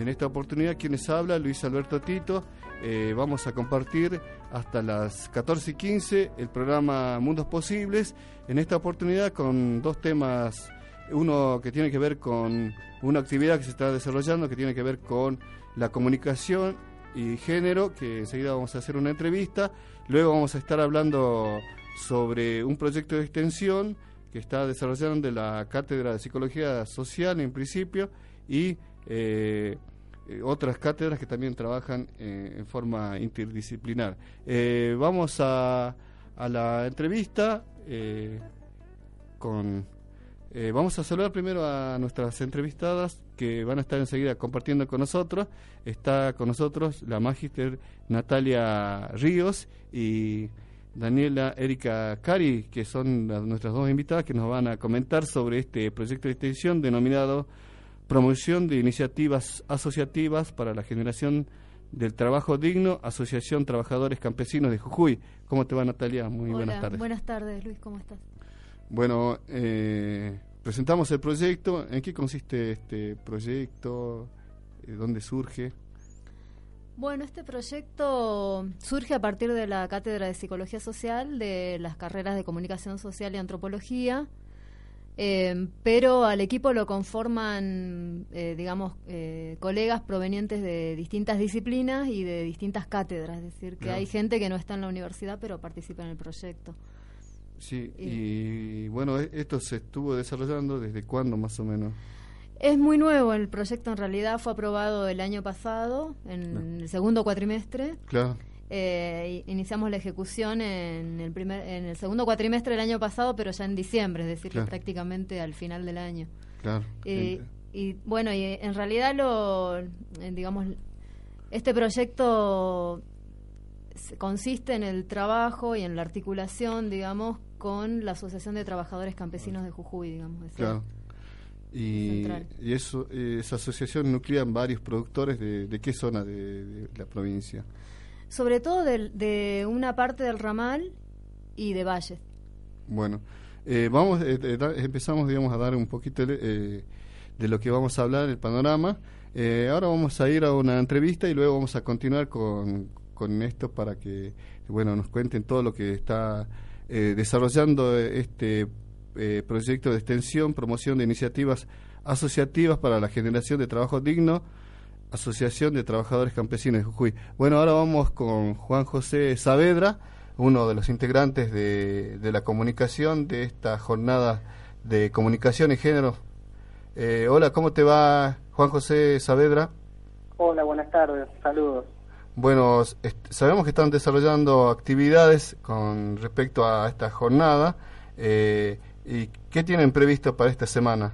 En esta oportunidad, quienes habla, Luis Alberto Tito, eh, vamos a compartir hasta las 14 y 15 el programa Mundos Posibles, en esta oportunidad con dos temas, uno que tiene que ver con una actividad que se está desarrollando, que tiene que ver con la comunicación y género, que enseguida vamos a hacer una entrevista, luego vamos a estar hablando sobre un proyecto de extensión que está desarrollando de la Cátedra de Psicología Social en principio y eh, eh, otras cátedras que también trabajan eh, en forma interdisciplinar. vamos a, a, la entrevista con... vamos a saludar primero a nuestras entrevistadas que van a estar enseguida compartiendo con nosotros. Está con nosotros la magíster Natalia Ríos y Daniela Erika Cari, que son nuestras dos invitadas que nos van a comentar sobre este proyecto de extensión denominado Promoción de Iniciativas Asociativas para la Generación del Trabajo Digno, Asociación Trabajadores Campesinos de Jujuy. ¿Cómo te va Natalia? Muy buenas tardes. Buenas tardes, Luis, ¿cómo estás? Bueno, eh, presentamos el proyecto. ¿En qué consiste este proyecto? ¿Dónde surge? Bueno, este proyecto surge a partir de la Cátedra de Psicología Social de las carreras de Comunicación Social y Antropología, eh, pero al equipo lo conforman, eh, digamos, eh, colegas provenientes de distintas disciplinas y de distintas cátedras, es decir, que hay gente que no está en la universidad pero participa en el proyecto. Sí, y bueno, e-, esto se estuvo desarrollando desde cuándo más o menos. Es muy nuevo el proyecto, en realidad fue aprobado el año pasado, en el segundo cuatrimestre. Claro. Eh, iniciamos la ejecución en el, primer, en el segundo cuatrimestre del año pasado, pero ya en diciembre, es decir, prácticamente al final del año. Claro. y bueno, y en realidad lo, eh, digamos, este proyecto consiste en el trabajo y en la articulación, digamos, con la Asociación de Trabajadores Campesinos de Jujuy, digamos. Claro. Y, y eso, esa asociación nuclea varios productores de, qué zona de, la provincia. Sobre todo de, una parte del ramal y de Valle. Bueno, eh, vamos, eh, eh, empezamos, digamos, a dar un poquito de lo que vamos a hablar, el panorama. ahora vamos a ir a una entrevista y luego vamos a continuar con, con esto para que, bueno, nos cuenten todo lo que está desarrollando este eh, proyecto de extensión, promoción de iniciativas asociativas para la generación de trabajo digno, Asociación de Trabajadores Campesinos de Jujuy. Bueno, ahora vamos con Juan José Saavedra, uno de los integrantes de, la comunicación de esta jornada de comunicación y género. Eh, hola, ¿cómo te va Juan José Saavedra? Hola, buenas tardes, saludos. Bueno, sabemos que están desarrollando actividades con respecto a esta jornada. Eh, ¿Y qué tienen previsto para esta semana?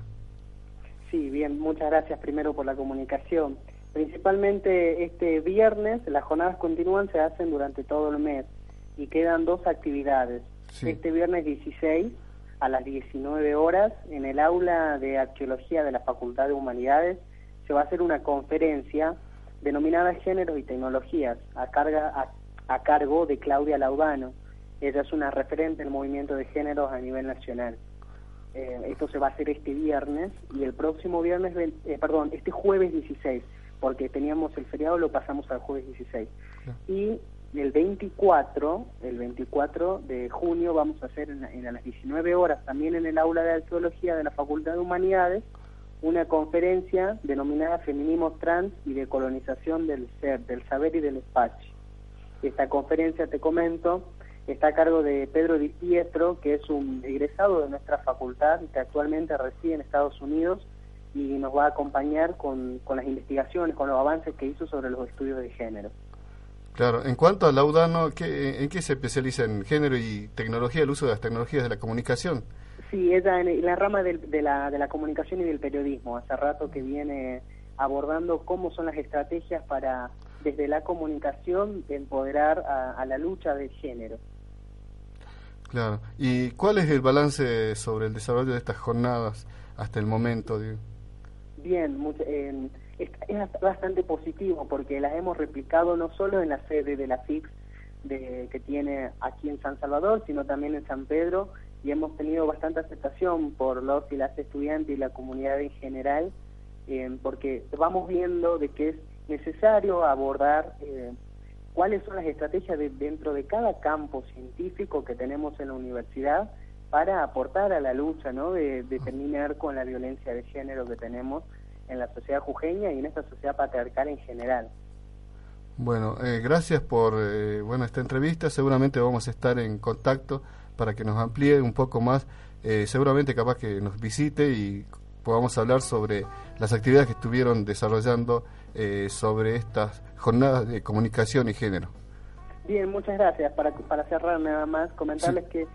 Sí, bien, muchas gracias primero por la comunicación. Principalmente este viernes, las jornadas continúan, se hacen durante todo el mes y quedan dos actividades. Este viernes 16 a las 19 horas en el aula de arqueología de la Facultad de Humanidades se va a hacer una conferencia denominada Géneros y Tecnologías a, carga, a cargo de Claudia Laudano ella es una referente del movimiento de géneros a nivel nacional. Eh, esto se va a hacer este viernes y el próximo viernes, eh, perdón, este jueves 16, porque teníamos el feriado, lo pasamos al jueves 16. Y el 24, el 24 de junio vamos a hacer en, a las 19 horas, también en el aula de arqueología de la Facultad de Humanidades, una conferencia denominada Feminismo Trans y Decolonización del Ser, del Saber y del Espacio. Esta conferencia, te comento, está a cargo de Pedro Di Pietro, que es un egresado de nuestra facultad que actualmente reside en Estados Unidos y nos va a acompañar con, con las investigaciones, con los avances que hizo sobre los estudios de género. Claro, en cuanto a Laudano, ¿qué, ¿en qué se especializa en género y tecnología, el uso de las tecnologías de la comunicación? Sí, ella en la rama de, la, de la comunicación y del periodismo, hace rato que viene abordando cómo son las estrategias para, desde la comunicación, empoderar a la lucha de género. Claro. ¿Y cuál es el balance sobre el desarrollo de estas jornadas hasta el momento? Bien, es, bastante positivo porque las hemos replicado no solo en la sede de la FIX de, que tiene aquí en San Salvador, sino también en San Pedro y hemos tenido bastante aceptación por los y las estudiantes y la comunidad en general eh, porque vamos viendo de que es necesario abordar eh, cuáles son las estrategias dentro de cada campo científico que tenemos en la universidad para aportar a la lucha, ¿no? De, terminar con la violencia de género que tenemos en la sociedad jujeña y en esta sociedad patriarcal en general. Bueno, eh, gracias por eh, bueno esta entrevista. Seguramente vamos a estar en contacto para que nos amplíe un poco más. Eh, seguramente capaz que nos visite y podamos hablar sobre las actividades que estuvieron desarrollando sobre estas jornadas de comunicación y género. Bien, muchas gracias. Para, para cerrar nada más, comentarles que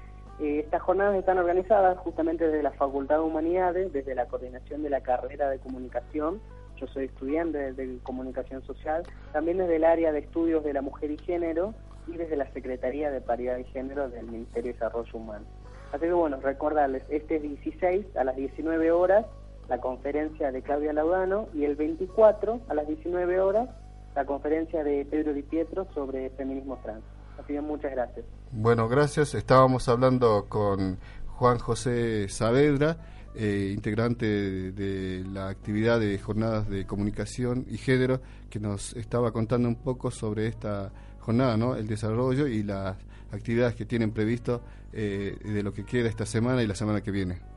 estas jornadas están organizadas justamente desde la Facultad de Humanidades, desde la coordinación de la carrera de comunicación yo soy estudiante de, comunicación social, también desde el área de estudios de la mujer y género y desde la Secretaría de Paridad y Género del Ministerio de Desarrollo Humano. Así que bueno, recordarles, este 16 a las 19 horas la conferencia de Claudia Laudano y el 24 a las 19 horas la conferencia de Pedro Di Pietro sobre feminismo trans. Muchas gracias. Bueno, gracias. Estábamos hablando con Juan José Saavedra eh, integrante de, la actividad de jornadas de comunicación y género, que nos estaba contando un poco sobre esta jornada, ¿no? el desarrollo y las actividades que tienen previsto eh, de lo que queda esta semana y la semana que viene.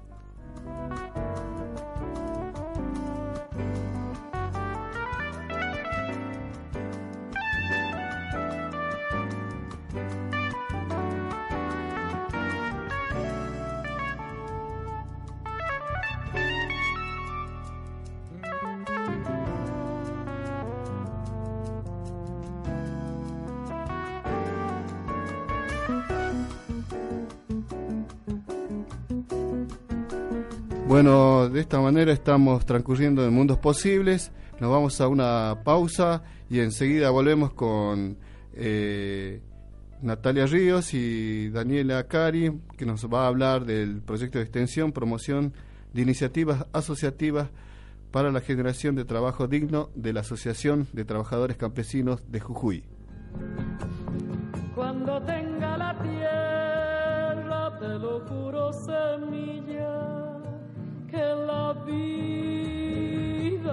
Bueno, de esta manera estamos transcurriendo en mundos posibles. Nos vamos a una pausa y enseguida volvemos con eh, Natalia Ríos y Daniela Cari, que nos va a hablar del proyecto de extensión, promoción de iniciativas asociativas para la generación de trabajo digno de la Asociación de Trabajadores Campesinos de Jujuy. Cuando tenga la tierra, te lo juro semilla vida.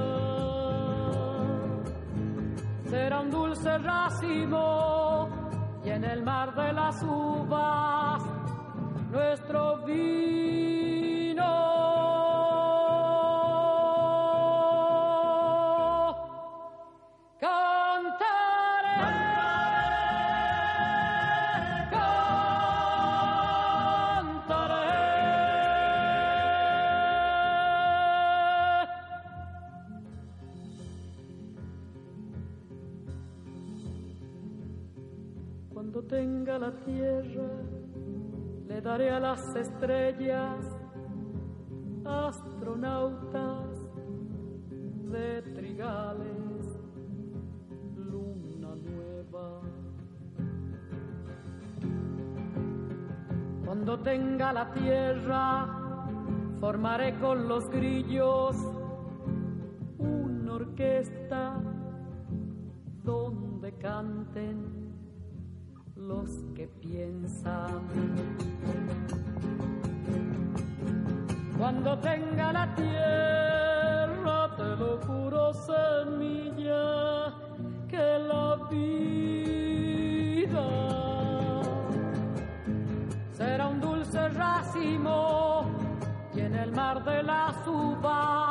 Será un dulce racimo y en el mar de las uvas la tierra, le daré a las estrellas astronautas de trigales, luna nueva. Cuando tenga la tierra, formaré con los grillos los que piensan. Cuando tenga la tierra, te lo juro, semilla, que la vida será un dulce racimo y en el mar de las uvas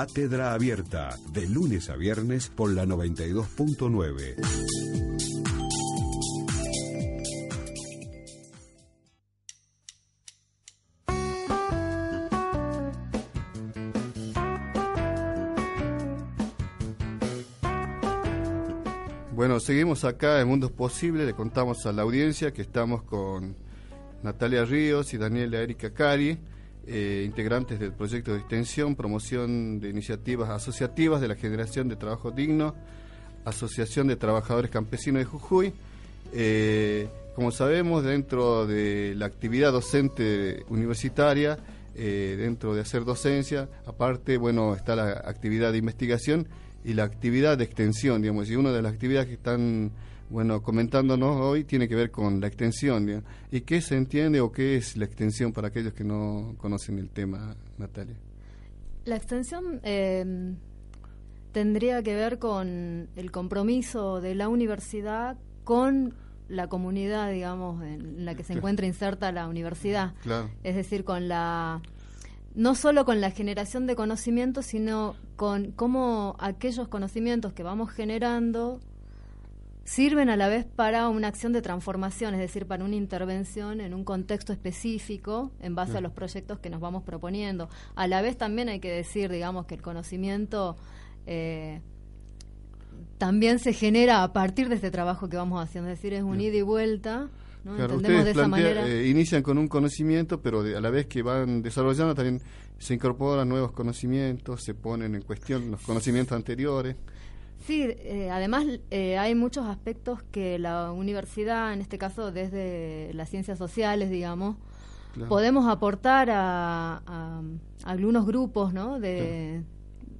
Cátedra Abierta, de lunes a viernes por la 92.9. Bueno, seguimos acá en Mundos Posibles, le contamos a la audiencia que estamos con Natalia Ríos y Daniela Erika Cari eh, integrantes del proyecto de extensión, promoción de iniciativas asociativas de la generación de trabajo digno, Asociación de Trabajadores Campesinos de Jujuy. Eh, como sabemos, dentro de la actividad docente universitaria, eh, dentro de hacer docencia, aparte, bueno, está la actividad de investigación y la actividad de extensión, digamos, y una de las actividades que están bueno, comentándonos hoy tiene que ver con la extensión. ¿Y qué se entiende o qué es la extensión para aquellos que no conocen el tema, Natalia? La extensión eh, tendría que ver con el compromiso de la universidad con la comunidad, digamos, en la que se encuentra inserta la universidad. Es decir, con la no solo con la generación de conocimientos, sino con cómo aquellos conocimientos que vamos generando sirven a la vez para una acción de transformación, es decir, para una intervención en un contexto específico en base a los proyectos que nos vamos proponiendo. A la vez también hay que decir, digamos, que el conocimiento eh, también se genera a partir de este trabajo que vamos haciendo, es decir, es un ida y vuelta. ¿no? Entendemos de esa manera. Eh, inician con un conocimiento, pero a la vez que van desarrollando también se incorporan nuevos conocimientos, se ponen en cuestión los conocimientos anteriores. Sí, eh, además eh, hay muchos aspectos que la universidad, en este caso desde las ciencias sociales, digamos, podemos aportar a, algunos grupos ¿no? de,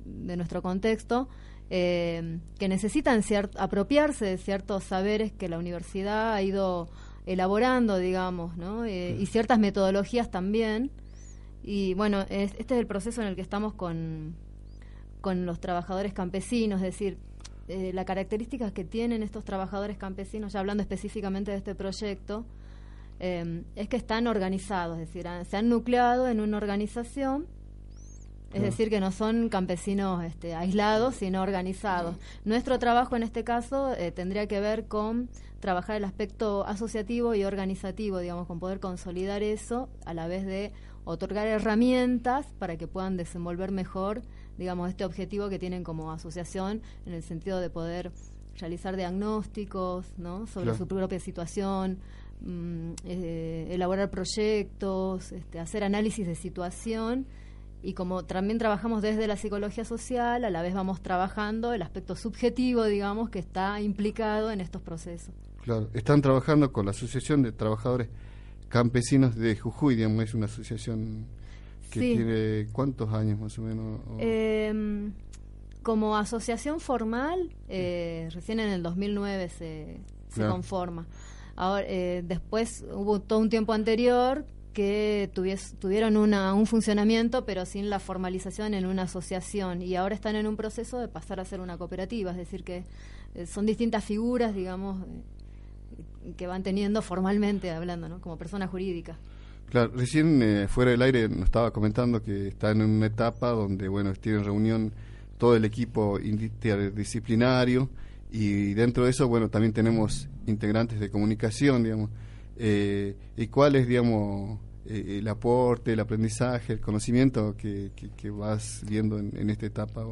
de nuestro contexto eh, que necesitan apropiarse de ciertos saberes que la universidad ha ido elaborando, digamos, ¿no? y ciertas metodologías también. Y bueno, este es el proceso en el que estamos con, con los trabajadores campesinos, es decir, eh, la característica que tienen estos trabajadores campesinos, ya hablando específicamente de este proyecto, eh, es que están organizados, es decir, se han nucleado en una organización, es decir, que no son campesinos este, aislados, sino organizados. Nuestro trabajo en este caso eh, tendría que ver con trabajar el aspecto asociativo y organizativo, digamos, con poder consolidar eso a la vez de otorgar herramientas para que puedan desenvolver mejor digamos, este objetivo que tienen como asociación en el sentido de poder realizar diagnósticos ¿no? sobre su propia situación, mm, eh, elaborar proyectos, este, hacer análisis de situación y como también trabajamos desde la psicología social, a la vez vamos trabajando el aspecto subjetivo, digamos, que está implicado en estos procesos. Claro, están trabajando con la Asociación de Trabajadores Campesinos de Jujuy, digamos, es una asociación que tiene cuántos años más o menos. Em, como asociación formal, eh, recién en el 2009 se, se conforma. Ahora, eh, después hubo todo un tiempo anterior que tuvieron una, un funcionamiento, pero sin la formalización en una asociación. Y ahora están en un proceso de pasar a ser una cooperativa, es decir, que eh, son distintas figuras, digamos, que van teniendo formalmente hablando, ¿no? como persona jurídica. Claro, recién eh, fuera del aire nos estaba comentando que está en una etapa donde, bueno, tiene reunión todo el equipo interdisciplinario y dentro de eso, bueno, también tenemos integrantes de comunicación, digamos. Eh, ¿Y cuál es, digamos, eh, el aporte, el aprendizaje, el conocimiento que, que, vas viendo en, esta etapa?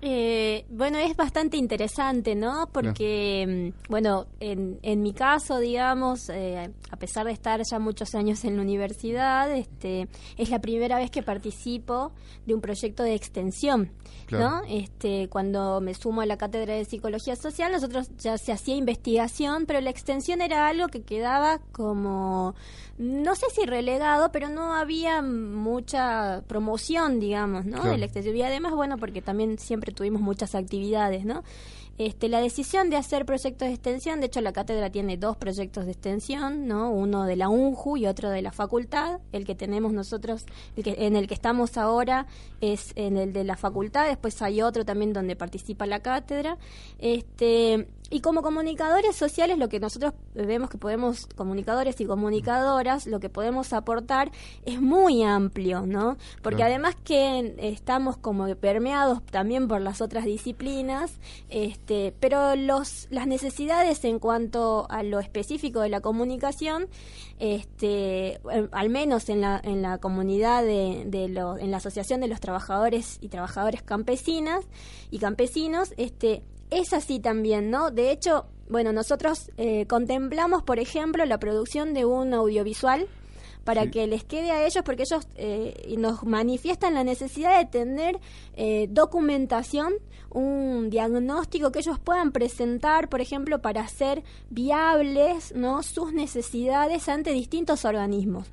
Eh, bueno, es bastante interesante, ¿no? Porque, mm, bueno, en, en, mi caso, digamos, eh, a pesar de estar ya muchos años en la universidad, este, es la primera vez que participo de un proyecto de extensión, ¿no? Este, cuando me sumo a la cátedra de psicología social, nosotros ya se hacía investigación, pero la extensión era algo que quedaba como, no sé si relegado, pero no había mucha promoción, digamos, ¿no? De la extensión. Y además, bueno, porque también siempre tuvimos muchas actividades, ¿no? Este, la decisión de hacer proyectos de extensión, de hecho la cátedra tiene dos proyectos de extensión, ¿no? uno de la UNJU y otro de la facultad. El que tenemos nosotros, el que, en el que estamos ahora es en el de la facultad, después hay otro también donde participa la cátedra. Este, y como comunicadores sociales, lo que nosotros vemos que podemos, comunicadores y comunicadoras, lo que podemos aportar es muy amplio, ¿no? Porque además que estamos como permeados también por las otras disciplinas, este, pero los, las necesidades en cuanto a lo específico de la comunicación, este, al menos en la, en la comunidad de, de lo, en la asociación de los trabajadores y trabajadores campesinas y campesinos, este, es así también, ¿no? De hecho, bueno, nosotros eh, contemplamos, por ejemplo, la producción de un audiovisual para que les quede a ellos, porque ellos eh, nos manifiestan la necesidad de tener eh, documentación, un diagnóstico que ellos puedan presentar, por ejemplo, para hacer viables ¿no? sus necesidades ante distintos organismos.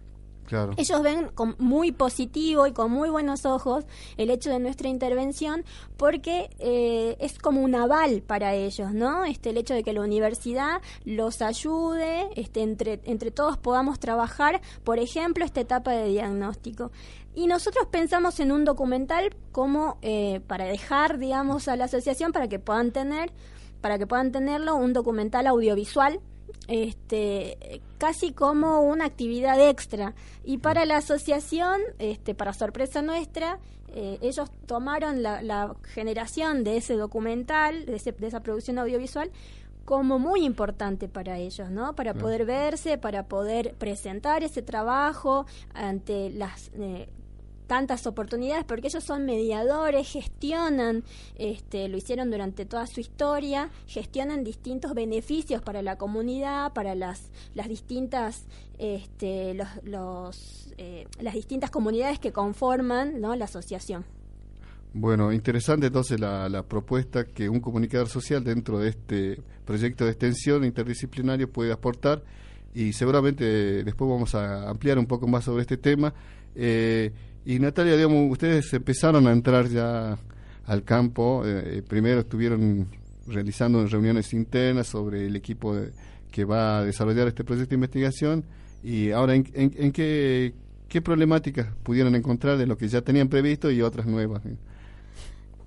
Ellos ven con muy positivo y con muy buenos ojos el hecho de nuestra intervención porque eh, es como un aval para ellos, ¿no? Este, el hecho de que la universidad los ayude, este, entre, entre todos podamos trabajar, por ejemplo, esta etapa de diagnóstico. Y nosotros pensamos en un documental como eh, para dejar, digamos, a la asociación para que puedan tener, para que puedan tenerlo, un documental audiovisual este, casi como una actividad extra. Y para la asociación, este, para sorpresa nuestra, eh, ellos tomaron la, generación de ese documental, de, esa producción audiovisual, como muy importante para ellos, ¿no? Para poder verse, para poder presentar ese trabajo ante las eh, tantas oportunidades porque ellos son mediadores, gestionan, este, lo hicieron durante toda su historia, gestionan distintos beneficios para la comunidad, para las, las distintas este, los, los eh, las distintas comunidades que conforman ¿no? la asociación. Bueno, interesante entonces la, la, propuesta que un comunicador social dentro de este proyecto de extensión interdisciplinario puede aportar y seguramente después vamos a ampliar un poco más sobre este tema. Eh, y Natalia, digamos, ustedes empezaron a entrar ya al campo, eh, primero estuvieron realizando reuniones internas sobre el equipo que va a desarrollar este proyecto de investigación y ahora en, qué, qué problemáticas pudieron encontrar de lo que ya tenían previsto y otras nuevas.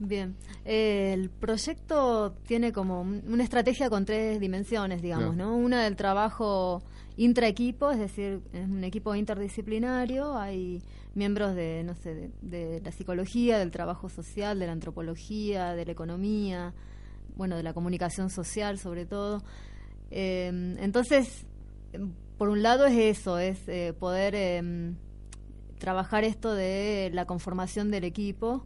Bien, el proyecto tiene como una estrategia con tres dimensiones, digamos, ¿no? Una del trabajo intraequipo, es decir, es un equipo interdisciplinario, hay miembros de, no sé, de, la psicología, del trabajo social, de la antropología, de la economía, bueno, de la comunicación social sobre todo. Eh, entonces, por un lado es eso, es eh, poder em, trabajar esto de la conformación del equipo,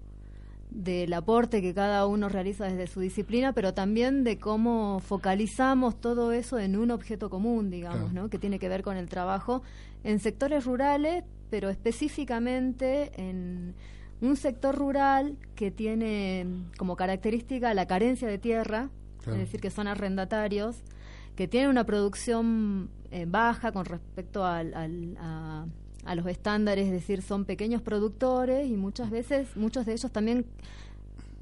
del aporte que cada uno realiza desde su disciplina, pero también de cómo focalizamos todo eso en un objeto común, digamos, ¿no? que tiene que ver con el trabajo en sectores rurales, pero específicamente en un sector rural que tiene como característica la carencia de tierra, es decir, que son arrendatarios, que tienen una producción eh, baja con respecto al, a, a, los estándares, es decir, son pequeños productores y muchas veces, muchos de ellos también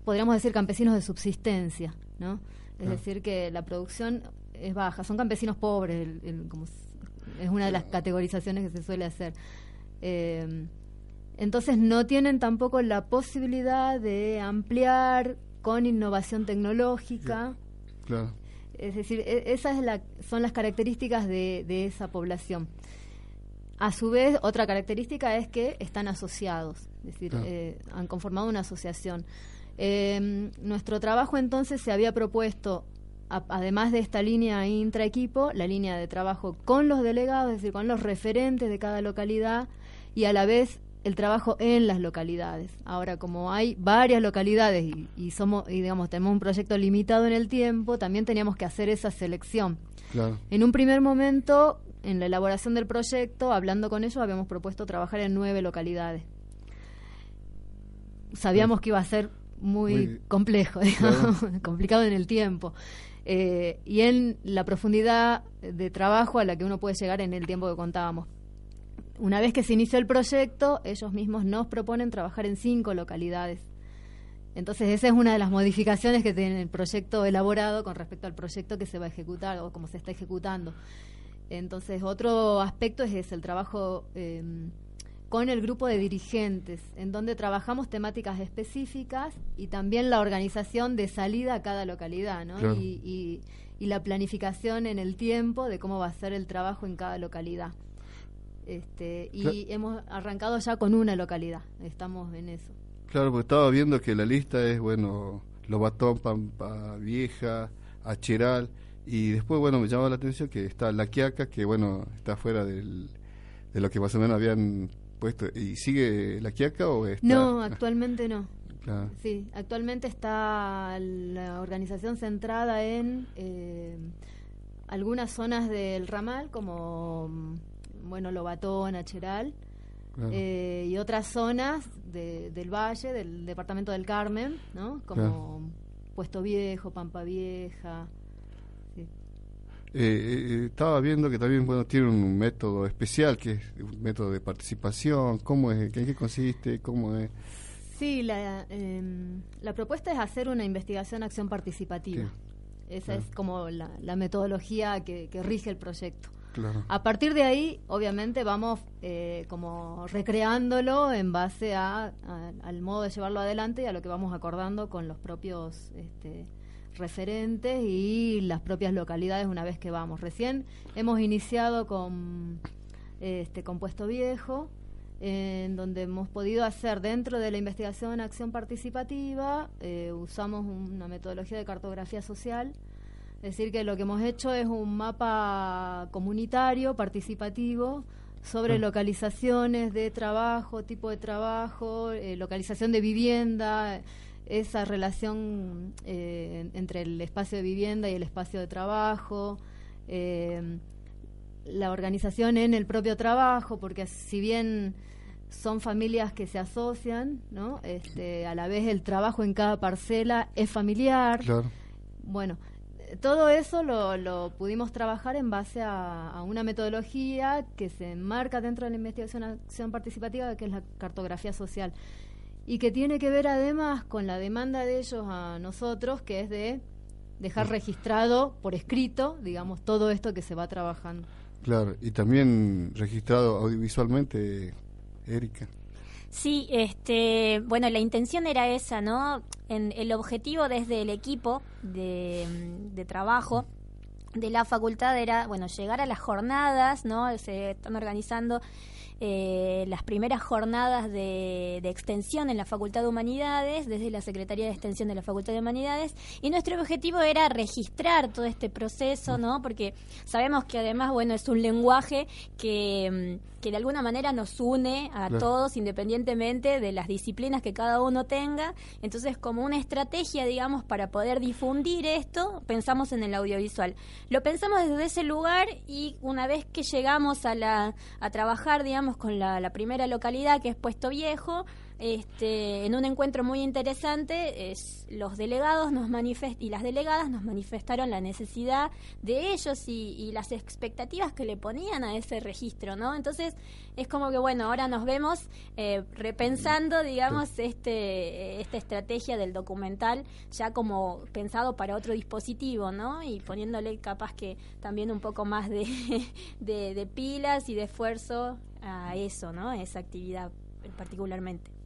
podríamos decir campesinos de subsistencia, ¿no? Es decir, que la producción es baja, son campesinos pobres, como es una de las categorizaciones que se suele hacer. Eh, entonces no tienen tampoco la posibilidad de ampliar con innovación tecnológica. Es decir, e, esas son las características de, esa población. A su vez, otra característica es que están asociados, es decir, eh, han conformado una asociación. Eh, nuestro trabajo entonces se había propuesto además de esta línea intraequipo, la línea de trabajo con los delegados, es decir, con los referentes de cada localidad y a la vez el trabajo en las localidades. Ahora, como hay varias localidades y, somos, y digamos, tenemos un proyecto limitado en el tiempo, también teníamos que hacer esa selección. En un primer momento, en la elaboración del proyecto, hablando con ellos, habíamos propuesto trabajar en nueve localidades. Sabíamos que iba a ser muy, complejo, complicado en el tiempo. Eh, y en la profundidad de trabajo a la que uno puede llegar en el tiempo que contábamos. Una vez que se inició el proyecto, ellos mismos nos proponen trabajar en cinco localidades. Entonces, esa es una de las modificaciones que tiene el proyecto elaborado con respecto al proyecto que se va a ejecutar o cómo se está ejecutando. Entonces, otro aspecto es el trabajo eh, con el grupo de dirigentes, en donde trabajamos temáticas específicas y también la organización de salida a cada localidad, ¿no? Y, la planificación en el tiempo de cómo va a ser el trabajo en cada localidad. Este, y hemos arrancado ya con una localidad, estamos en eso. Claro, porque estaba viendo que la lista es, bueno, Lobatón, Pampa Vieja, Acheral, y después, bueno, me llamó la atención que está La Quiaca, que, bueno, está fuera del, de lo que más o menos habían ¿Y sigue la Quiaca o está? No, actualmente no. Sí, actualmente está la organización centrada en eh, algunas zonas del ramal, como bueno Lobatón, Acheral, eh, y otras zonas del valle, del departamento del Carmen, ¿no? Como Puesto Viejo, Pampa Vieja. Eh, eh, estaba viendo que también bueno tiene un método especial que es un método de participación. Cómo es en qué consiste cómo es sí la, em, la propuesta es hacer una investigación acción participativa. Esa es como la, metodología que, rige el proyecto. A partir de ahí obviamente vamos eh, como recreándolo en base a, al modo de llevarlo adelante y a lo que vamos acordando con los propios este, referentes y las propias localidades una vez que vamos. Recién hemos iniciado con este compuesto viejo, en donde hemos podido hacer dentro de la investigación acción participativa, eh, usamos una metodología de cartografía social, es decir, que lo que hemos hecho es un mapa comunitario, participativo, sobre ah. localizaciones de trabajo, tipo de trabajo, eh, localización de vivienda, esa relación eh, entre el espacio de vivienda y el espacio de trabajo, eh, la organización en el propio trabajo, porque si bien son familias que se asocian, ¿no? Este, a la vez el trabajo en cada parcela es familiar. Bueno, todo eso lo, lo, pudimos trabajar en base a, a, una metodología que se enmarca dentro de la investigación acción participativa, que es la cartografía social y que tiene que ver además con la demanda de ellos a nosotros, que es de dejar registrado por escrito, digamos, todo esto que se va trabajando. Claro, y también registrado audiovisualmente, Erika. Sí, este, bueno, la intención era esa, ¿no? En, el objetivo desde el equipo de, de trabajo de la facultad era, bueno, llegar a las jornadas, ¿no? Se están organizando eh, las primeras jornadas de, extensión en la Facultad de Humanidades, desde la Secretaría de Extensión de la Facultad de Humanidades, y nuestro objetivo era registrar todo este proceso, ¿no? Porque sabemos que además, bueno, es un lenguaje que, mm, que de alguna manera nos une a todos, independientemente de las disciplinas que cada uno tenga. Entonces, como una estrategia, digamos, para poder difundir esto, pensamos en el audiovisual. Lo pensamos desde ese lugar y una vez que llegamos a, la, a trabajar, digamos, con la, primera localidad que es Puesto Viejo. Este, en un encuentro muy interesante, es, los delegados nos manifest y las delegadas nos manifestaron la necesidad de ellos y, las expectativas que le ponían a ese registro, ¿no? Entonces es como que bueno, ahora nos vemos eh, repensando, digamos, este esta estrategia del documental ya como pensado para otro dispositivo, ¿no? Y poniéndole capaz que también un poco más de, de pilas y de esfuerzo a eso, ¿no? A esa actividad particularmente.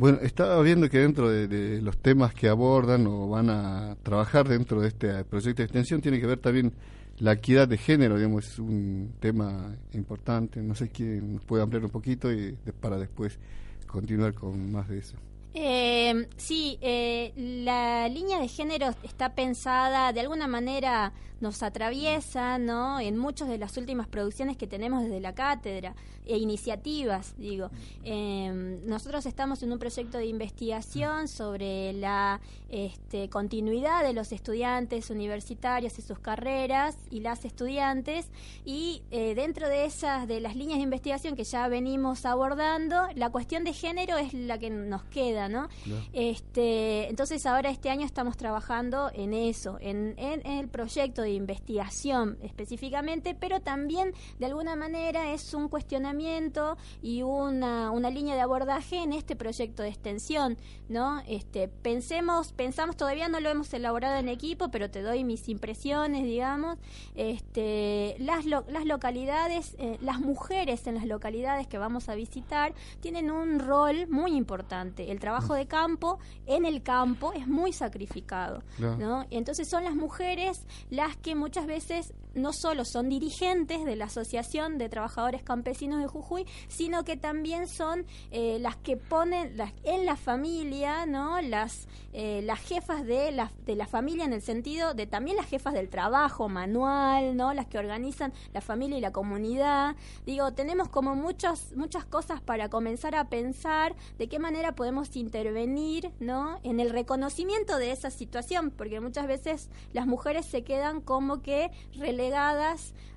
Bueno, estaba viendo que dentro de, los temas que abordan o van a trabajar dentro de este proyecto de extensión tiene que ver también la equidad de género, digamos, es un tema importante. No sé quién nos puede ampliar un poquito y para después continuar con más de eso. Eh, sí, eh, la línea de género está pensada de alguna manera nos atraviesa ¿no? en muchas de las últimas producciones que tenemos desde la cátedra e iniciativas, digo. Em, nosotros estamos en un proyecto de investigación sobre la este, continuidad de los estudiantes universitarios y sus carreras y las estudiantes y eh, dentro de esas, de las líneas de investigación que ya venimos abordando, la cuestión de género es la que nos queda, ¿no? Este, entonces ahora este año estamos trabajando en eso, en, en el proyecto de investigación específicamente, pero también de alguna manera es un cuestionamiento y una, una línea de abordaje en este proyecto de extensión, ¿no? Este, pensemos, pensamos, todavía no lo hemos elaborado en equipo, pero te doy mis impresiones, digamos, este, las, las localidades, eh, las mujeres en las localidades que vamos a visitar tienen un rol muy importante. El trabajo de campo en el campo es muy sacrificado, ¿no? Entonces son las mujeres las que muchas veces no solo son dirigentes de la Asociación de Trabajadores Campesinos de Jujuy, sino que también son eh, las que ponen las, en la familia, ¿no? Las, eh, las jefas de la, de la familia en el sentido de también las jefas del trabajo manual, ¿no? Las que organizan la familia y la comunidad. Digo, tenemos como muchas, muchas cosas para comenzar a pensar de qué manera podemos intervenir, ¿no? En el reconocimiento de esa situación, porque muchas veces las mujeres se quedan como que relegadas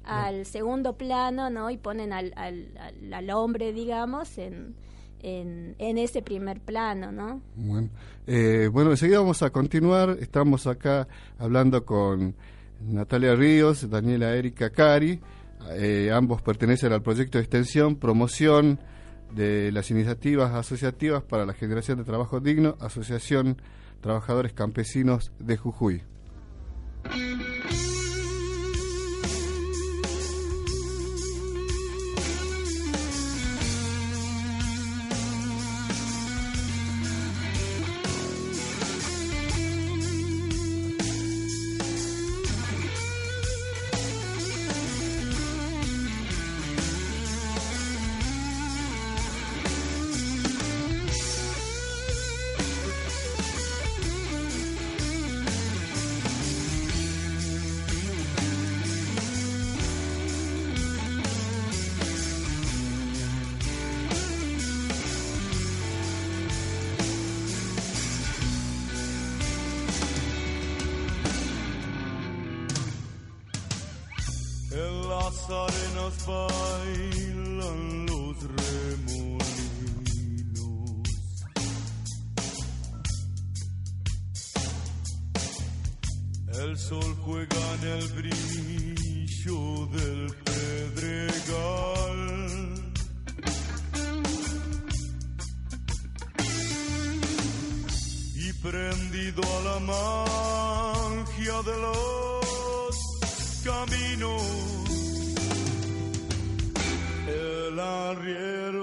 al segundo plano, ¿no? Y ponen al, al, hombre, digamos, en, en, ese primer plano, ¿no? Bueno, eh, bueno, enseguida vamos a continuar. Estamos acá hablando con Natalia Ríos, Daniela Erika Cari. Eh, ambos pertenecen al proyecto de extensión, promoción de las iniciativas asociativas para la generación de trabajo digno, Asociación Trabajadores Campesinos de Jujuy. pensar en. arriero.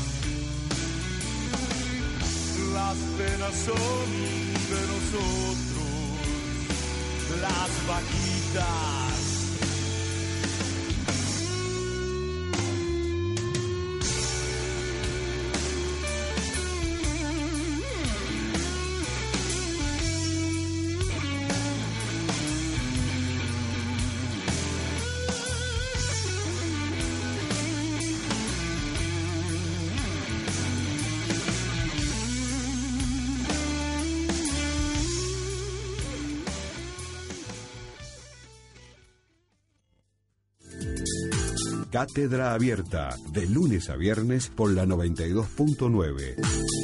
Las penas son de nosotros, las vaquitas. Cátedra Abierta, de lunes a viernes por la 92.9.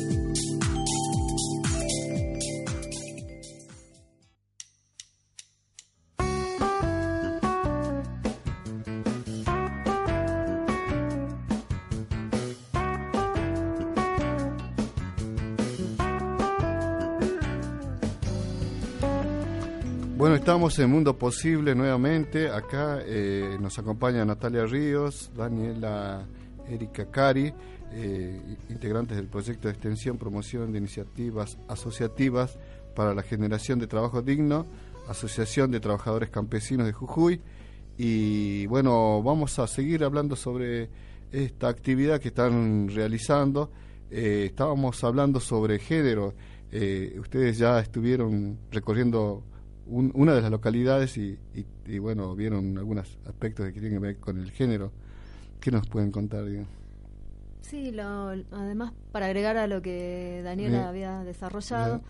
Bueno, estamos en Mundo Posible nuevamente. Acá eh, nos acompaña Natalia Ríos, Daniela Erika Cari, eh, integrantes del proyecto de extensión, promoción de iniciativas asociativas para la generación de trabajo digno, Asociación de Trabajadores Campesinos de Jujuy. Y bueno, vamos a seguir hablando sobre esta actividad que están realizando. Eh, estábamos hablando sobre género. ustedes ya estuvieron recorriendo una de las localidades y, bueno, vieron algunos aspectos que tienen que ver con el género. ¿Qué nos pueden contar? Sí, además, para agregar a lo que Daniela había desarrollado,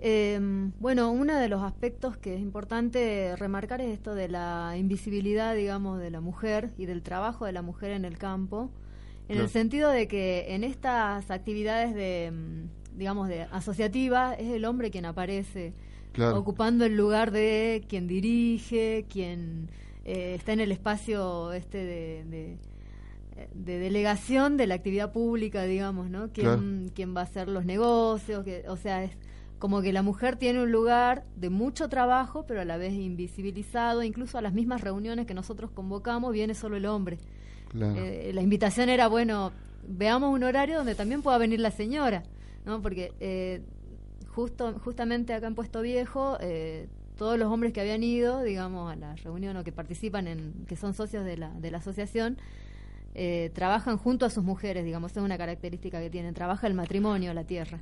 em, bueno, uno de los aspectos que es importante remarcar es esto de la invisibilidad, digamos, de la mujer y del trabajo de la mujer en el campo, en el sentido de que en estas actividades de, digamos, de asociativas es el hombre quien aparece ocupando el lugar de quien dirige, quien eh, está en el espacio este de, de, delegación de la actividad pública, digamos, ¿no? ¿Quién, va a hacer los negocios? Que, o sea, es como que la mujer tiene un lugar de mucho trabajo, pero a la vez invisibilizado, incluso a las mismas reuniones que nosotros convocamos viene solo el hombre. Eh, la invitación era, bueno, veamos un horario donde también pueda venir la señora, ¿no? Porque eh, justo, justamente acá en Puesto Viejo, eh, todos los hombres que habían ido, digamos, a la reunión o que participan en, que son socios de la, de la asociación, eh, trabajan junto a sus mujeres, digamos, es una característica que tienen, trabaja el matrimonio, la tierra.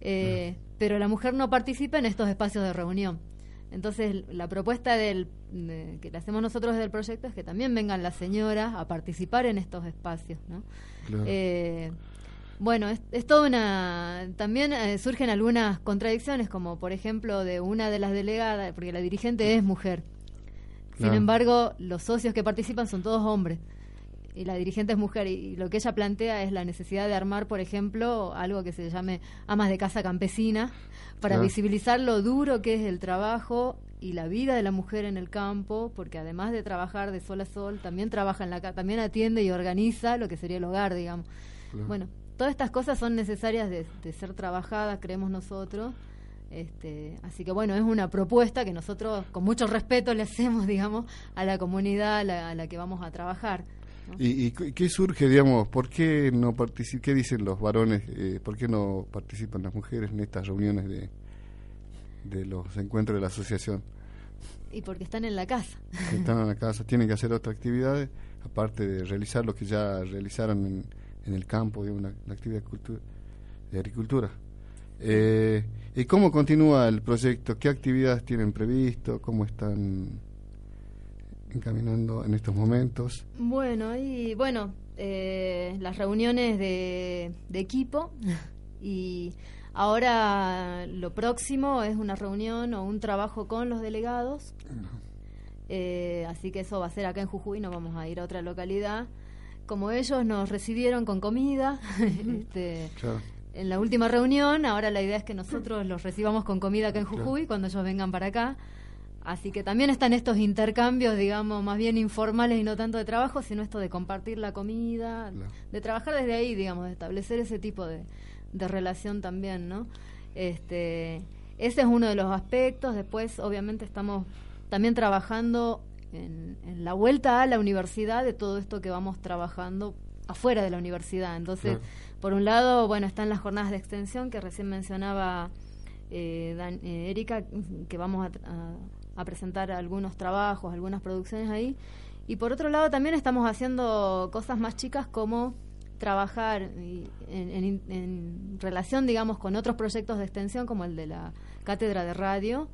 Eh, pero la mujer no participa en estos espacios de reunión. Entonces, la propuesta del, que le hacemos nosotros del proyecto es que también vengan las señoras a participar en estos espacios. ¿no? Bueno, es, es toda una... También eh, surgen algunas contradicciones, como por ejemplo de una de las delegadas, porque la dirigente es mujer. Sin embargo, los socios que participan son todos hombres. Y la dirigente es mujer. Y, lo que ella plantea es la necesidad de armar, por ejemplo, algo que se llame amas de casa campesina, para visibilizar lo duro que es el trabajo y la vida de la mujer en el campo, porque además de trabajar de sol a sol, también trabaja en la también atiende y organiza lo que sería el hogar, digamos. Bueno, todas estas cosas son necesarias de, ser trabajadas, creemos nosotros. Este, así que bueno, es una propuesta que nosotros con mucho respeto le hacemos, digamos, a la comunidad a la, que vamos a trabajar. ¿Y, qué surge, digamos, por qué no participan, qué dicen los varones, eh, por qué no participan las mujeres en estas reuniones de, de los encuentros de la asociación? Y porque están en la casa. Están en la casa, tienen que hacer otras actividades, aparte de realizar lo que ya realizaron en en el campo de una, actividad de agricultura. Eh, ¿Y cómo continúa el proyecto? ¿Qué actividades tienen previsto? ¿Cómo están encaminando en estos momentos? Bueno, y bueno, eh, las reuniones de, equipo y ahora lo próximo es una reunión o un trabajo con los delegados. Eh, así que eso va a ser acá en Jujuy, no vamos a ir a otra localidad como ellos nos recibieron con comida este, en la última reunión, ahora la idea es que nosotros los recibamos con comida acá en Jujuy cuando ellos vengan para acá. Así que también están estos intercambios, digamos, más bien informales y no tanto de trabajo, sino esto de compartir la comida, de trabajar desde ahí, digamos, de establecer ese tipo de, de relación también, ¿no? Este, ese es uno de los aspectos. Después, obviamente, estamos también trabajando en, la vuelta a la universidad de todo esto que vamos trabajando afuera de la universidad. Entonces, por un lado, bueno, están las jornadas de extensión que recién mencionaba eh, eh, Erika, que vamos a, presentar algunos trabajos, algunas producciones ahí. Y por otro lado, también estamos haciendo cosas más chicas como trabajar en, relación, digamos, con otros proyectos de extensión, como el de la cátedra de radio,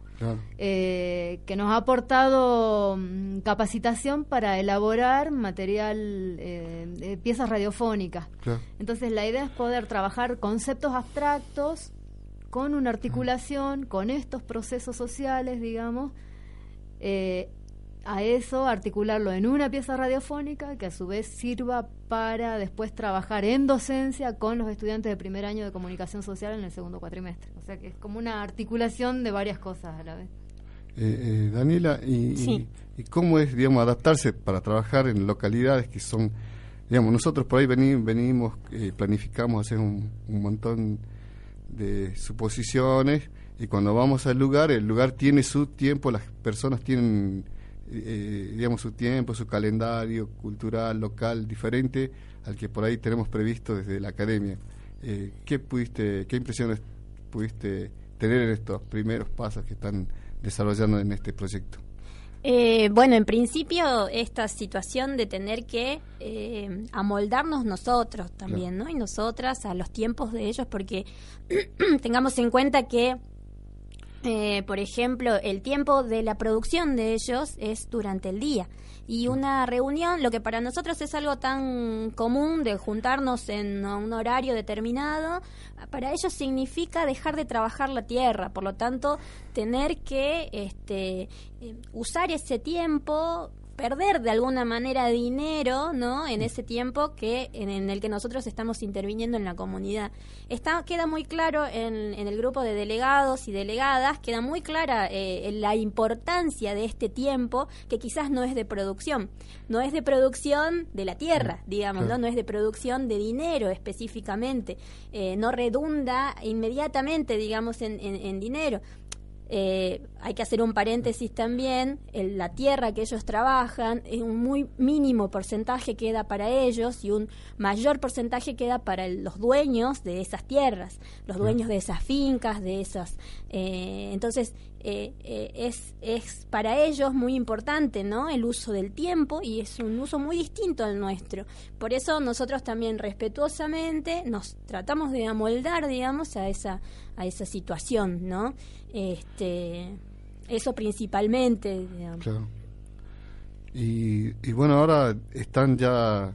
eh, que nos ha aportado mm, capacitación para elaborar material, eh, piezas radiofónicas. Entonces, la idea es poder trabajar conceptos abstractos con una articulación, con estos procesos sociales, digamos, eh, a eso articularlo en una pieza radiofónica que a su vez sirva para después trabajar en docencia con los estudiantes de primer año de comunicación social en el segundo cuatrimestre. O sea que es como una articulación de varias cosas a la vez. Eh, eh, Daniela, y, cómo es, digamos, adaptarse para trabajar en localidades que son, digamos, nosotros por ahí venimos, venimos eh, planificamos hacer un, un montón de suposiciones y cuando vamos al lugar, el lugar tiene su tiempo, las personas tienen eh, digamos, su tiempo, su calendario cultural, local, diferente al que por ahí tenemos previsto desde la academia. Eh, ¿Qué pudiste, qué impresiones pudiste tener en estos primeros pasos que están desarrollando en este proyecto? Eh, bueno, en principio esta situación de tener que eh, amoldarnos nosotros también, ¿no? Y nosotras a los tiempos de ellos, porque tengamos en cuenta que eh, por ejemplo, el tiempo de la producción de ellos es durante el día. Y una reunión, lo que para nosotros es algo tan común de juntarnos en un horario determinado, para ellos significa dejar de trabajar la tierra. Por lo tanto, tener que este, eh, usar ese tiempo perder de alguna manera dinero, ¿no? En ese tiempo que en, el que nosotros estamos interviniendo en la comunidad. Está queda muy claro en, el grupo de delegados y delegadas queda muy clara eh, la importancia de este tiempo que quizás no es de producción, no es de producción de la tierra, digamos, ¿no? No es de producción de dinero específicamente, eh, no redunda inmediatamente, digamos, en dinero. Eh, hay que hacer un paréntesis también, la tierra que ellos trabajan, es un muy mínimo porcentaje queda para ellos y un mayor porcentaje queda para los dueños de esas tierras, los dueños de esas fincas, de esas... Eh, entonces, eh, es, es para ellos muy importante ¿no? el uso del tiempo y es un uso muy distinto al nuestro. Por eso nosotros también respetuosamente nos tratamos de amoldar, digamos, a esa, a esa situación, ¿no? Este, eso principalmente. Claro. Y, y, bueno, ahora están ya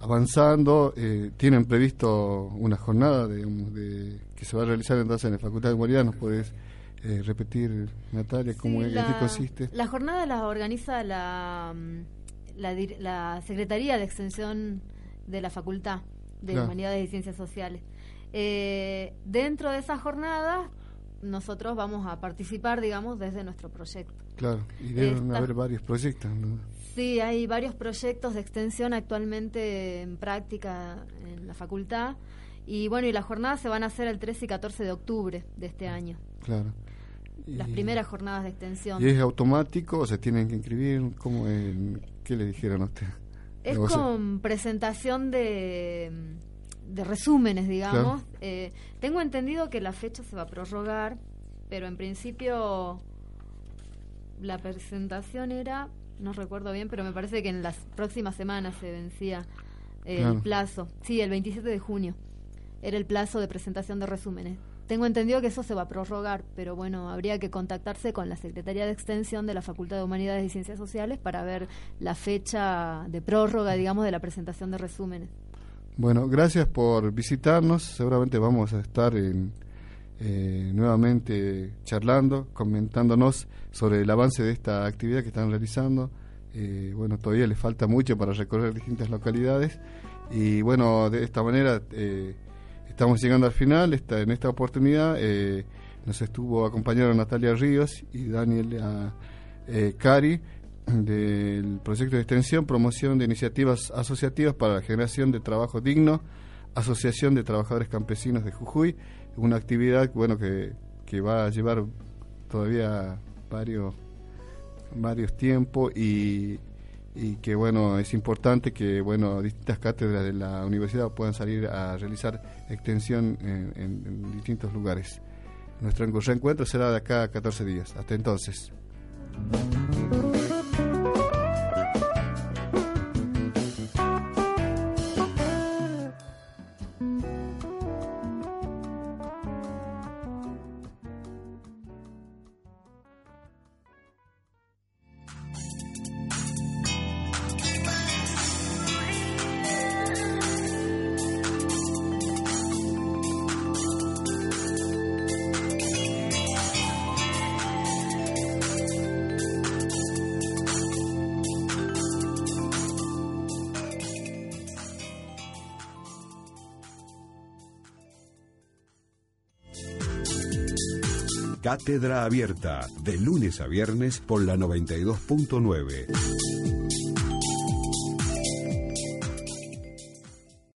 avanzando, eh, tienen previsto una jornada de, que se va a realizar entonces en la Facultad de Humanidad, ¿nos puedes eh, repetir, Natalia, cómo es, qué consiste? La jornada la organiza la, la, la, Secretaría de Extensión de la Facultad de Humanidades y Ciencias Sociales. Eh, dentro de esa jornada nosotros vamos a participar, digamos, desde nuestro proyecto. Claro, y deben haber varios proyectos. Sí, hay varios proyectos de extensión actualmente en práctica en la facultad. Y bueno, y las jornadas se van a hacer el 13 y 14 de octubre de este año. Claro. Las primeras jornadas de extensión. ¿Y es automático o se tienen que inscribir? ¿Cómo ¿Qué le dijeron a usted? Es con presentación de de resúmenes, digamos. Eh, tengo entendido que la fecha se va a prorrogar, pero en principio la presentación era, no recuerdo bien, pero me parece que en las próximas semanas se vencía el plazo. Sí, el 27 de junio era el plazo de presentación de resúmenes. Tengo entendido que eso se va a prorrogar, pero bueno, habría que contactarse con la Secretaría de Extensión de la Facultad de Humanidades y Ciencias Sociales para ver la fecha de prórroga, digamos, de la presentación de resúmenes. Bueno, gracias por visitarnos. Seguramente vamos a estar eh, nuevamente charlando, comentándonos sobre el avance de esta actividad que están realizando. Eh, bueno, todavía les falta mucho para recorrer distintas localidades. Y bueno, de esta manera eh, estamos llegando al final. Esta, en esta oportunidad nos estuvo acompañando Natalia Ríos y Daniel Cari del proyecto de extensión, promoción de iniciativas asociativas para la generación de trabajo digno, Asociación de Trabajadores Campesinos de Jujuy, una actividad bueno que, que va a llevar todavía varios varios tiempos y, que bueno es importante que bueno distintas cátedras de la universidad puedan salir a realizar extensión en, distintos lugares. Nuestro reencuentro será de acá a 14 días. Hasta entonces. Cátedra Abierta, de lunes a viernes por la 92.9.